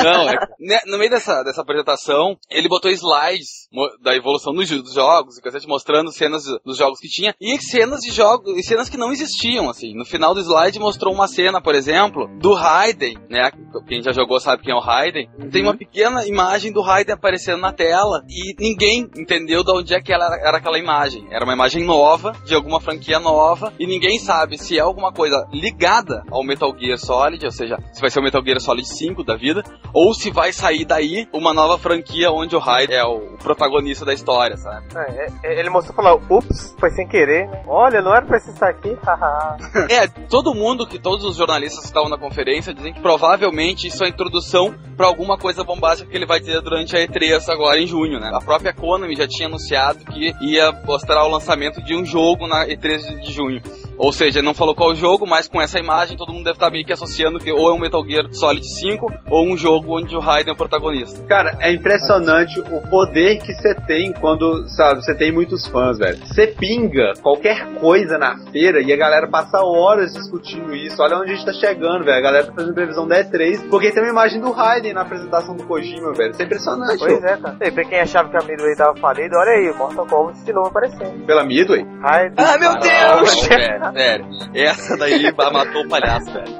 Não, é, né, no meio dessa, dessa apresentação, ele botou slides da evolução dos, dos jogos, e mostrando cenas dos jogos que tinha, e cenas de jogos, e cenas que não existiam, assim. No final do slide mostrou uma cena, por exemplo, do Raiden, né? Quem já jogou sabe quem é o Raiden. Tem uma pequena imagem do Raiden aparecendo na tela, e ninguém entendeu de onde é que ela era, era aquela imagem. Era uma imagem nova, de alguma franquia nova, e ninguém sabe se é alguma coisa ligada ao Metal Gear Solid, ou seja, se vai ser o Metal Gear Solid 5 da vida, ou se vai sair daí uma nova franquia onde o Raiden é o protagonista da história, sabe? É, é, ele mostrou e falou, ups, foi sem querer, né? Olha, não era pra você estar aqui, haha. É, todo mundo que todos os jornalistas que estavam na conferência dizem que provavelmente isso é a introdução pra alguma coisa bombástica que ele vai ter durante a E3 agora em junho, né? A própria Konami já tinha anunciado que ia mostrar o lançamento de um jogo na E3 de- de junho. Ou seja, não falou qual jogo, mas com essa imagem todo mundo deve estar meio que associando que ou é um Metal Gear Solid 5 ou um jogo onde o Raiden é o protagonista. Cara, é impressionante o poder que você tem quando, sabe, você tem muitos fãs, velho. Você pinga qualquer coisa na feira e a galera passa horas discutindo isso. Olha onde a gente tá chegando, velho. A galera tá fazendo previsão da E3 porque tem uma imagem do Raiden na apresentação do Kojima, velho. Isso é impressionante. Pois é, cara. E pra quem achava que a Midway tava falida, olha aí, Mortal Kombat de novo aparecendo. Pela Midway. Ai, Ah, meu Deus! Sério, sério. Essa daí matou o palhaço, velho.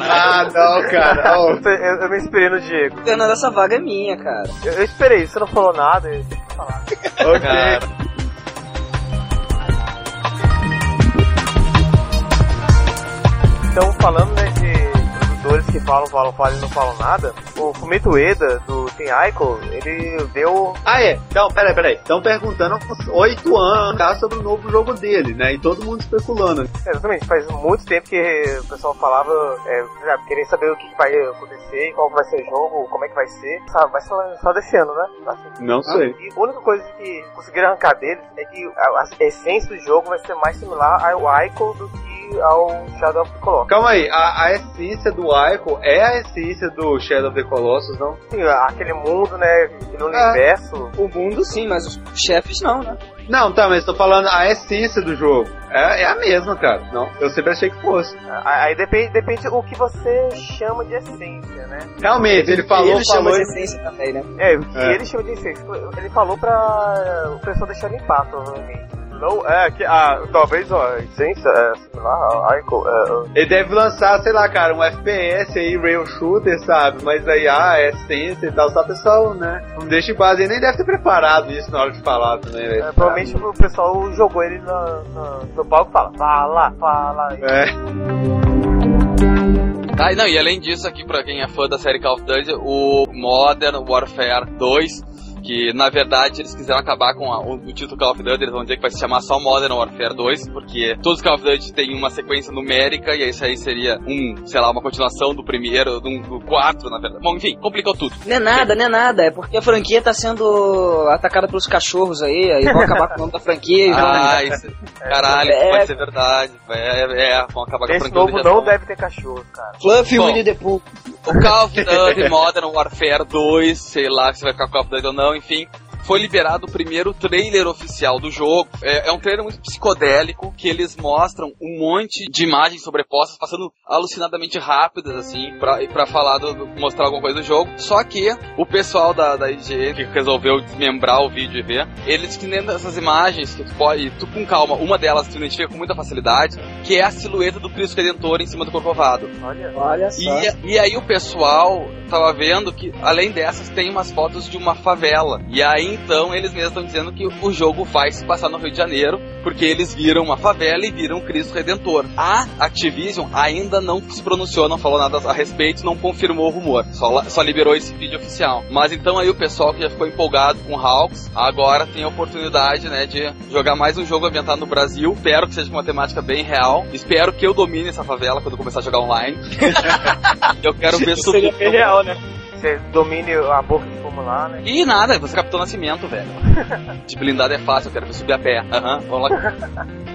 Ah, não, cara. Ó, Eu, eu me inspirei no Diego. Fernando, essa vaga é minha, cara. Eu, eu esperei, você não falou nada, eu tenho que falar. ok. Cara, Então, falando né, de produtores que falam, falam, falam e não falam nada, o Fumito Ueda, do Team Ico, ele deu... Ah, é. Então, peraí, peraí. Estão perguntando oito anos tá, sobre o novo jogo dele, né? E todo mundo especulando. É, Exatamente, faz muito tempo que o pessoal falava, é, já queria saber o que vai acontecer, qual vai ser o jogo, como é que vai ser. Sabe, vai ser só desse ano, né? Assim. Não sei. E a única coisa que conseguiram arrancar deles é que a, a essência do jogo vai ser mais similar ao Ico do que ao Shadow of the Colossus. Calma aí, a, a essência do Ico é a essência do Shadow of the Colossus, não? Sim, aquele mundo, né, aquele universo. O mundo sim, mas os chefes não, né? Não, tá, mas tô falando a essência do jogo. É, é a mesma, cara. Não, eu sempre achei que fosse. Aí depende, depende o que você chama de essência, né? Realmente, ele E falou, ele chama falou. de essência também, né? É, o que É. ele chama de essência. Ele falou pra o pessoal deixar limpar, provavelmente. Não, é, que, ah, talvez ó, a essência é similar ao Ico. É, Ele deve lançar, sei lá, cara, um FPS aí, rail shooter, sabe? Mas aí, ah, é essência e tal, só o pessoal, né? Não deixa em base, ele nem deve ter preparado isso na hora de falar também, velho. é, provavelmente o pessoal jogou ele na, na- no palco e fala, fala, fala. É. Ah, não, e além disso, aqui pra quem é fã da série Call of Duty, o Modern Warfare 2, que na verdade eles quiseram acabar com a- o, o título Call of Duty, eles vão dizer que vai se chamar só Modern Warfare 2, porque todos os Call of Duty têm uma sequência numérica, e isso aí seria um, sei lá, uma continuação do primeiro, do, do quarto, na verdade. Bom, enfim, complicou tudo. Não é nada, não é nada. É porque a franquia tá sendo atacada pelos cachorros aí, aí vão acabar com o nome da franquia e vão... Ah, isso, caralho, isso É. pode ser verdade. É, é, vão acabar com a Esse franquia do novo não deve ter cachorro, cara. Fluffy. Winnie the Pooh. O Call of Duty Modern Warfare 2, sei lá se vai ficar Call of Duty ou não, enfim. Foi liberado o primeiro trailer oficial do jogo. É, é um trailer muito psicodélico, que eles mostram um monte de imagens sobrepostas, passando alucinadamente rápidas, assim, pra, pra falar, do, mostrar alguma coisa do jogo. Só que o pessoal da, da IGN, que resolveu desmembrar o vídeo e ver, eles que nem essas imagens, que tu pode, tu com calma, uma delas tu identifica com muita facilidade, que é a silhueta do Cristo Redentor em cima do Corcovado. Olha. Olha só. E, e aí o pessoal tava vendo que, além dessas, tem umas fotos de uma favela. E aí então eles mesmos estão dizendo que o jogo vai se passar no Rio de Janeiro, porque eles viram uma favela e viram Cristo Redentor. A Activision ainda não se pronunciou, não falou nada a respeito, não confirmou o rumor. Só, só liberou esse vídeo oficial. Mas então aí o pessoal que já ficou empolgado com Hawks, agora tem a oportunidade, né, de jogar mais um jogo ambientado no Brasil. Espero que seja uma temática bem real. Espero que eu domine essa favela quando eu começar a jogar online. eu quero ver subir. real, né? Você domine a boca de fumo lá, né? E nada, você captou nascimento, velho. De blindado é fácil, eu quero ver subir a pé. Aham, vamos lá.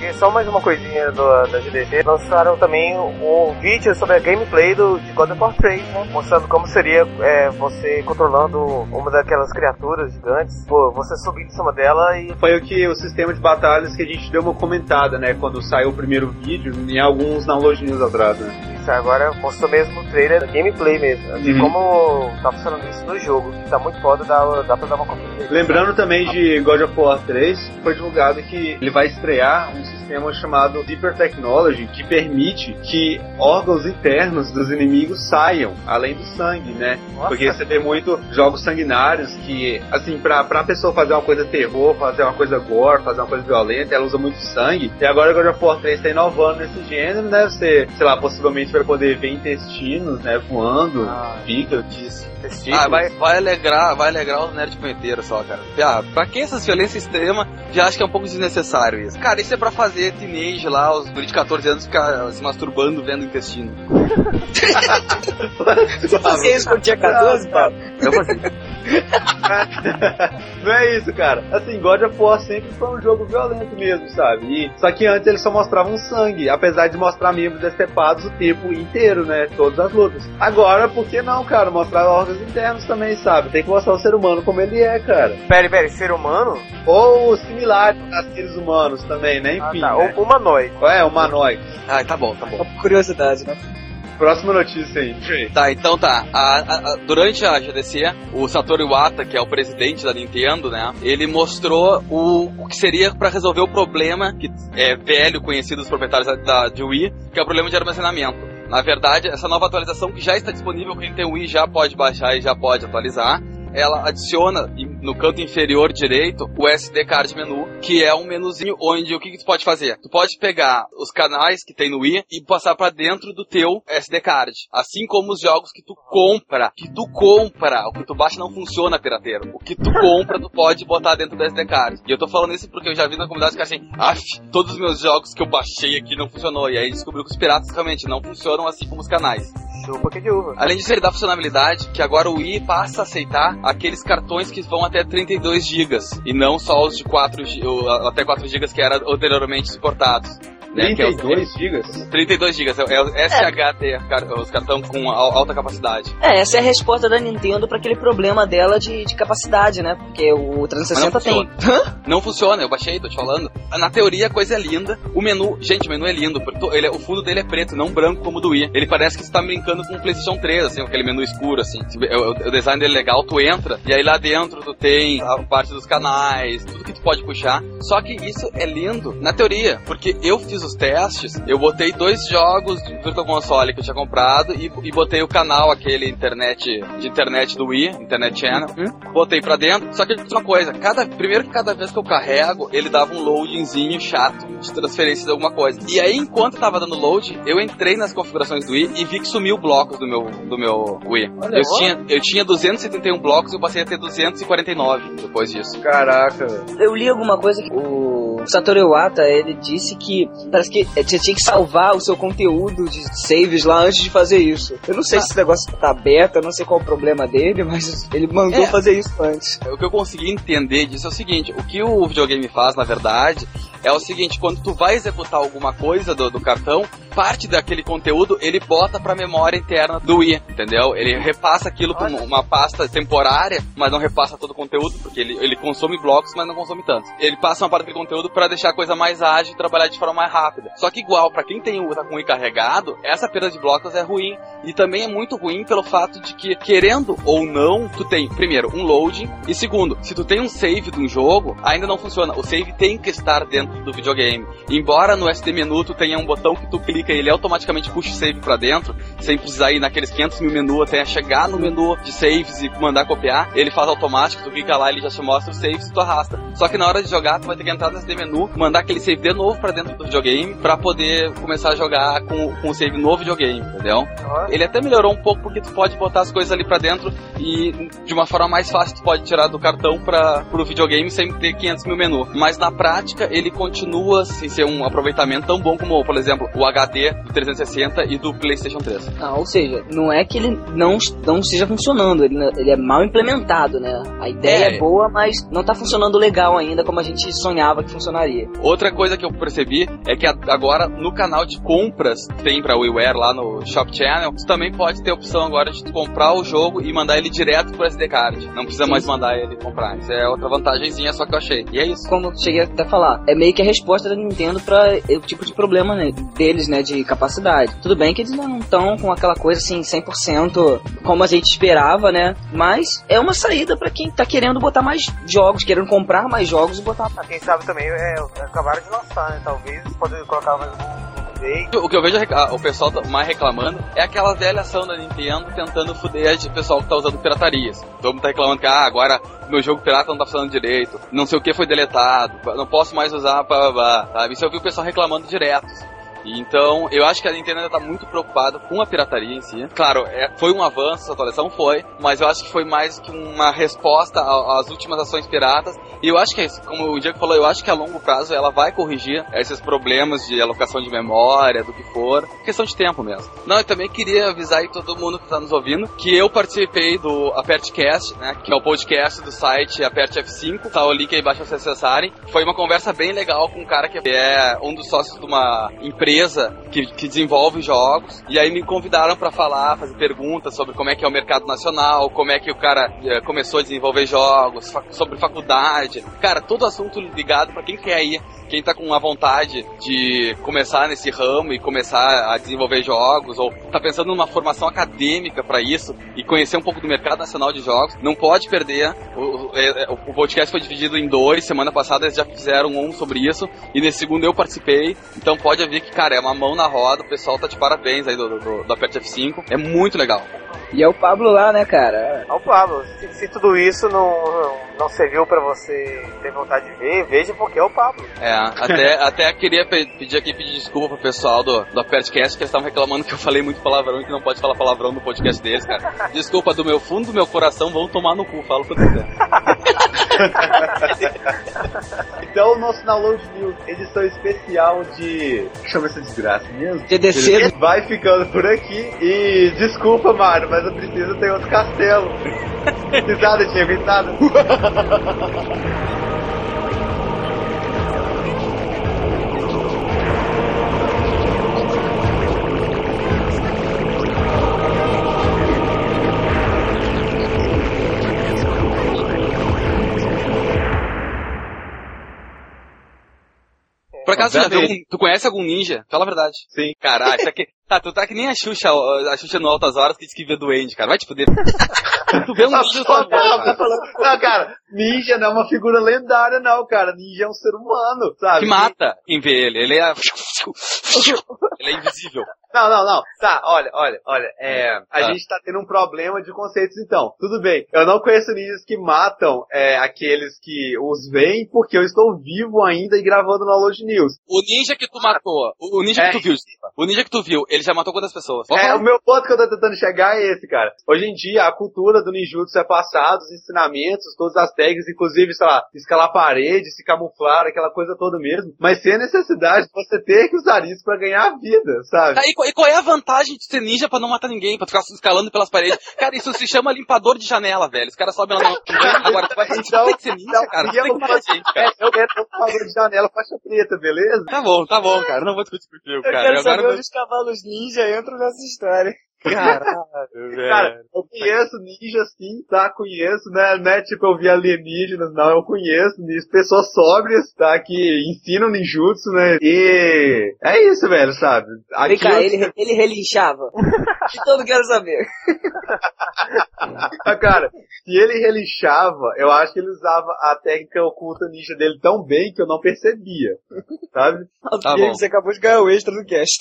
E só mais uma coisinha do, da GDC, lançaram também um vídeo sobre a gameplay do, de God of War 3, né? Mostrando como seria é, você controlando uma daquelas criaturas gigantes, pô, você subir em cima dela e... Foi o que o sistema de batalhas que a gente deu uma comentada, né? Quando saiu o primeiro vídeo, em alguns downloadinhos atrás, né? Agora mostrou mesmo o trailer da gameplay mesmo. Assim Uhum. como tá funcionando isso no jogo, que tá muito foda, dá, dá pra dar uma conferida. Lembrando também de God of War 3, foi divulgado que ele vai estrear um sistema chamado Deeper Technology, que permite que órgãos internos dos inimigos saiam, além do sangue, né? Nossa. Porque você vê muito jogos sanguinários que, assim, pra, pra pessoa fazer uma coisa terror, fazer uma coisa gore, fazer uma coisa violenta, ela usa muito sangue. E agora God of War 3 tá inovando nesse gênero, né? Você, sei lá, possivelmente vai poder ver intestinos, né? Voando, Ah, fígado. testículos. Ah, vai, vai alegrar, vai alegrar os nerds punheteiros só, cara. Ah, pra que essas violências extremas? Já acho que é um pouco desnecessário isso. Cara, isso é pra fazer teenage lá, os guri de 14 anos ficar se masturbando vendo o intestino. Você fazia isso quando tinha 14, Paulo? Eu fazia. Não é isso, cara. Assim, God of War sempre foi um jogo violento mesmo, sabe? E, só que antes eles só mostravam sangue, apesar de mostrar membros decepados o tempo inteiro, né? Todas as lutas. Agora, por que não, cara? Mostrar órgãos internos também, sabe? Tem que mostrar o ser humano como ele é, cara. Pera, pera, ser humano? Ou similar a seres humanos também, né? Ah, Enfim, tá. né? O humanoide. É, humanoide. Ah, tá bom, tá bom. Só por curiosidade, né? Próxima notícia aí. Tá, então tá. A- a- a- durante a GDC, o Satoru Iwata, que é o presidente da Nintendo, né? Ele mostrou o, o que seria pra resolver o problema que é velho, conhecido dos proprietários da, da Wii, que é o problema de armazenamento. Na verdade, essa nova atualização que já está disponível, quem tem Wii já pode baixar e já pode atualizar. Ela adiciona no canto inferior direito o SD card menu, que é um menuzinho onde o que, que tu pode fazer? Tu pode pegar os canais que tem no Wii e passar pra dentro do teu SD card, assim como os jogos que tu compra, que tu compra, o que tu baixa não funciona pirateiro. O que tu compra tu pode botar dentro do SD card. E eu tô falando isso porque eu já vi na comunidade que assim, af, todos os meus jogos que eu baixei aqui não funcionou. E aí descobriu que os piratas realmente não funcionam assim como os canais. Chupa que de uva. Além disso, ele dá funcionalidade que agora o Wii passa a aceitar aqueles cartões que vão até 32 GB e não só os de 4 G, o- até 4 GB que eram anteriormente suportados. Né, que é os- 32 gigas? 32 GB, é o SHT, car- os cartões com al- alta capacidade. É, essa é a resposta da Nintendo pra aquele problema dela de, de capacidade, né? Porque o 360 Mas não tem. Não funciona, eu baixei, tô te falando. Na teoria a coisa é linda. O menu, gente, o menu é lindo, ele, é- o fundo dele é preto, não branco como o do Wii. Ele parece que você tá brincando com o PlayStation 3, assim, com aquele menu escuro, assim. O, o- o design dele é legal, tu entra, e aí lá dentro tu tem a parte dos canais, tudo que tu pode puxar. Só que isso é lindo na teoria, porque eu fiz os testes, eu botei dois jogos de Virtual Console que eu tinha comprado e, e botei o canal, aquele internet, de internet do Wii, Internet Channel, botei pra dentro. Só que uma coisa, cada, primeiro que cada vez que eu carrego, ele dava um loadingzinho chato de transferência de alguma coisa. E aí, enquanto eu tava dando load, eu entrei nas configurações do Wii e vi que sumiu blocos do meu, do meu Wii. Olha, Eu ó. tinha, eu tinha 271 blocos e eu passei a ter 249 depois disso. Caraca. Eu li alguma coisa que o Satoru Iwata, ele disse que parece que você tinha que salvar o seu conteúdo de saves lá antes de fazer isso. Eu não sei se esse negócio tá aberto, eu não sei qual é o problema dele, mas ele mandou É. fazer isso antes. O que eu consegui entender disso é o seguinte: o que o videogame faz, na verdade, é o seguinte: quando tu vai executar alguma coisa do, do cartão, parte daquele conteúdo ele bota pra memória interna do Wii, entendeu? Ele repassa aquilo pra uma- pasta temporária, mas não repassa todo o conteúdo, porque ele, ele consome blocos, mas não consome tanto. Ele passa uma parte daquele conteúdo pra deixar a coisa mais ágil e trabalhar de forma mais rápida. Só que igual, pra quem tem o, tá com o carregado, essa perda de blocos é ruim. E também é muito ruim pelo fato de que, querendo ou não, tu tem, primeiro, um loading, e segundo, se tu tem um save de um jogo, ainda não funciona. O save tem que estar dentro do videogame. Embora no SD menu tu tenha um botão que tu clica e ele automaticamente puxa o save pra dentro, sem precisar ir naqueles 500 mil menu até chegar no menu de saves e mandar copiar, ele faz automático, tu clica lá ele já te mostra os saves e tu arrasta. Só que na hora de jogar, tu vai ter que entrar no SD menu, mandar aquele save de novo pra dentro do videogame, pra poder começar a jogar com, com o save no videogame, entendeu? Ó, Ele até melhorou um pouco porque tu pode botar as coisas ali pra dentro e de uma forma mais fácil tu pode tirar do cartão para pro videogame sem ter 500 mil menu. Mas na prática ele continua sem ser um aproveitamento tão bom como, por exemplo, o HD do 360 e do PlayStation 3. Ah, ou seja, não é que ele não, não esteja funcionando, ele, ele é mal implementado, né? A ideia é. é boa, mas não tá funcionando legal ainda como a gente sonhava que funcionaria. Outra coisa que eu percebi é que agora no canal de compras que tem pra WiiWare lá no Shop Channel, você também pode ter a opção agora de comprar o jogo e mandar ele direto pro SD card. Não precisa Sim. mais mandar ele comprar. Isso é outra vantagemzinha só que eu achei. E é isso. Como eu cheguei até a falar, é meio que a resposta da Nintendo para o tipo de problema né, deles, né, de capacidade. Tudo bem que eles não estão com aquela coisa assim 100% como a gente esperava, né? Mas é uma saída para quem tá querendo botar mais jogos, querendo comprar mais jogos e botar. Quem sabe também é, acabaram de lançar, né? Talvez o que eu vejo o pessoal tá mais reclamando é aquela velha ação da Nintendo tentando fuder o pessoal que tá usando piratarias. Todo mundo tá reclamando que ah, agora meu jogo pirata não tá funcionando direito, não sei o que foi deletado, não posso mais usar, blá, blá, blá, sabe? Isso eu vi o pessoal reclamando direto. Então, eu acho que a Nintendo ainda tá muito preocupada com a pirataria em si. Claro, é, foi um avanço, essa atualização foi, mas eu acho que foi mais que uma resposta às últimas ações piratas. E eu acho que, como o Diego falou, eu acho que a longo prazo ela vai corrigir esses problemas de alocação de memória, do que for. Questão de tempo mesmo. Não, eu também queria avisar aí todo mundo que tá nos ouvindo que eu participei do ApertCast, né, que é o podcast do site Aperte F5. Tá o link aí embaixo pra vocês acessarem. Foi uma conversa bem legal com um cara que é um dos sócios de uma empresa empresa que, que desenvolve jogos, e aí me convidaram para falar, fazer perguntas sobre como é que é o mercado nacional, como é que o cara é, começou a desenvolver jogos, fa sobre faculdade. Cara, todo assunto ligado para quem quer ir quem tá com a vontade de começar nesse ramo e começar a desenvolver jogos, ou tá pensando numa formação acadêmica para isso e conhecer um pouco do mercado nacional de jogos, não pode perder. O, o, é, é, o, podcast foi dividido em dois, semana passada eles já fizeram um sobre isso, e nesse segundo eu participei, então pode ver que, cara, é uma mão na roda, o pessoal tá de parabéns aí do, do, do Apert F5, é muito legal. E é o Pablo lá, né, cara? É o Pablo. Se, se tudo isso não, não serviu para você ter vontade de ver, veja porque é o Pablo. É, até, até queria pedir aqui, pedir desculpa pro pessoal do, do Apertcast, que eles estavam reclamando que eu falei muito palavrão e que não pode falar palavrão no podcast deles, cara. Desculpa do meu fundo do meu coração, vão tomar no cu, falo que quiser. então o nosso Download News, edição especial de. Chama essa desgraça mesmo? GDC. Vai ficando por aqui e desculpa, Mário, mas eu preciso ter outro castelo. Risada, tinha gritado. acaso, já viu, tu conhece algum ninja? Fala a verdade. Sim. Caralho, isso aqui. Tá, tu tá que nem a Xuxa, a Xuxa no Altas Horas que diz que vê doente, cara. Vai te fuder. tu vê um ninja tá, tá Não, cara, ninja não é uma figura lendária, não, cara. Ninja é um ser humano, sabe? Que mata quem vê ele. Ele é. ele é invisível. Não, não, não. Tá, olha, olha, olha. É, a ah. gente tá tendo um problema de conceitos então. Tudo bem. Eu não conheço ninjas que matam é, aqueles que os veem porque eu estou vivo ainda e gravando no Load News. O ninja que tu matou, o ninja é, que tu viu, o ninja que tu viu, ele já matou quantas pessoas? é, o meu ponto que eu tô tentando chegar é esse, cara. Hoje em dia, a cultura do ninjutsu é passada, os ensinamentos, todas as técnicas, inclusive, sei lá, escalar parede, se camuflar, aquela coisa toda mesmo. Mas sem a necessidade de você ter que usar isso para ganhar a vida, sabe? Tá, e, qual é a vantagem de ser ninja pra não matar ninguém, pra ficar escalando pelas paredes? Cara, isso se chama limpador de janela, velho. Os caras sobem lá no... Agora, tu vai então, tem que ser ninja, então, cara. Tem que matar gente, cara. É, eu quero limpador de janela faixa preta, beleza? Tá bom, tá bom, cara. Não vou discutir contigo, cara. Eu quero saber Agora, onde os cavalos ninja entram nessa história. Caralho, Cara, eu conheço ninja sim, tá? Conheço, né? Não é tipo eu vi alienígenas, não, eu conheço nisso. Pessoas sóbrias, tá? Que ensinam ninjutsu, né? E é isso, velho, sabe? Vem cá, ele, ele relinchava. De todo quero saber. ah, cara, se ele relinchava, eu acho que ele usava a técnica oculta ninja dele tão bem que eu não percebia, sabe? Tá bom. Você acabou de ganhar o extra do cast.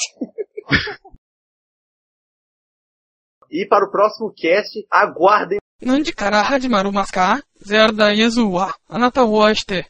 E para o próximo cast, aguardem. 何時から始まるますかゼルダユズはあなたを愛して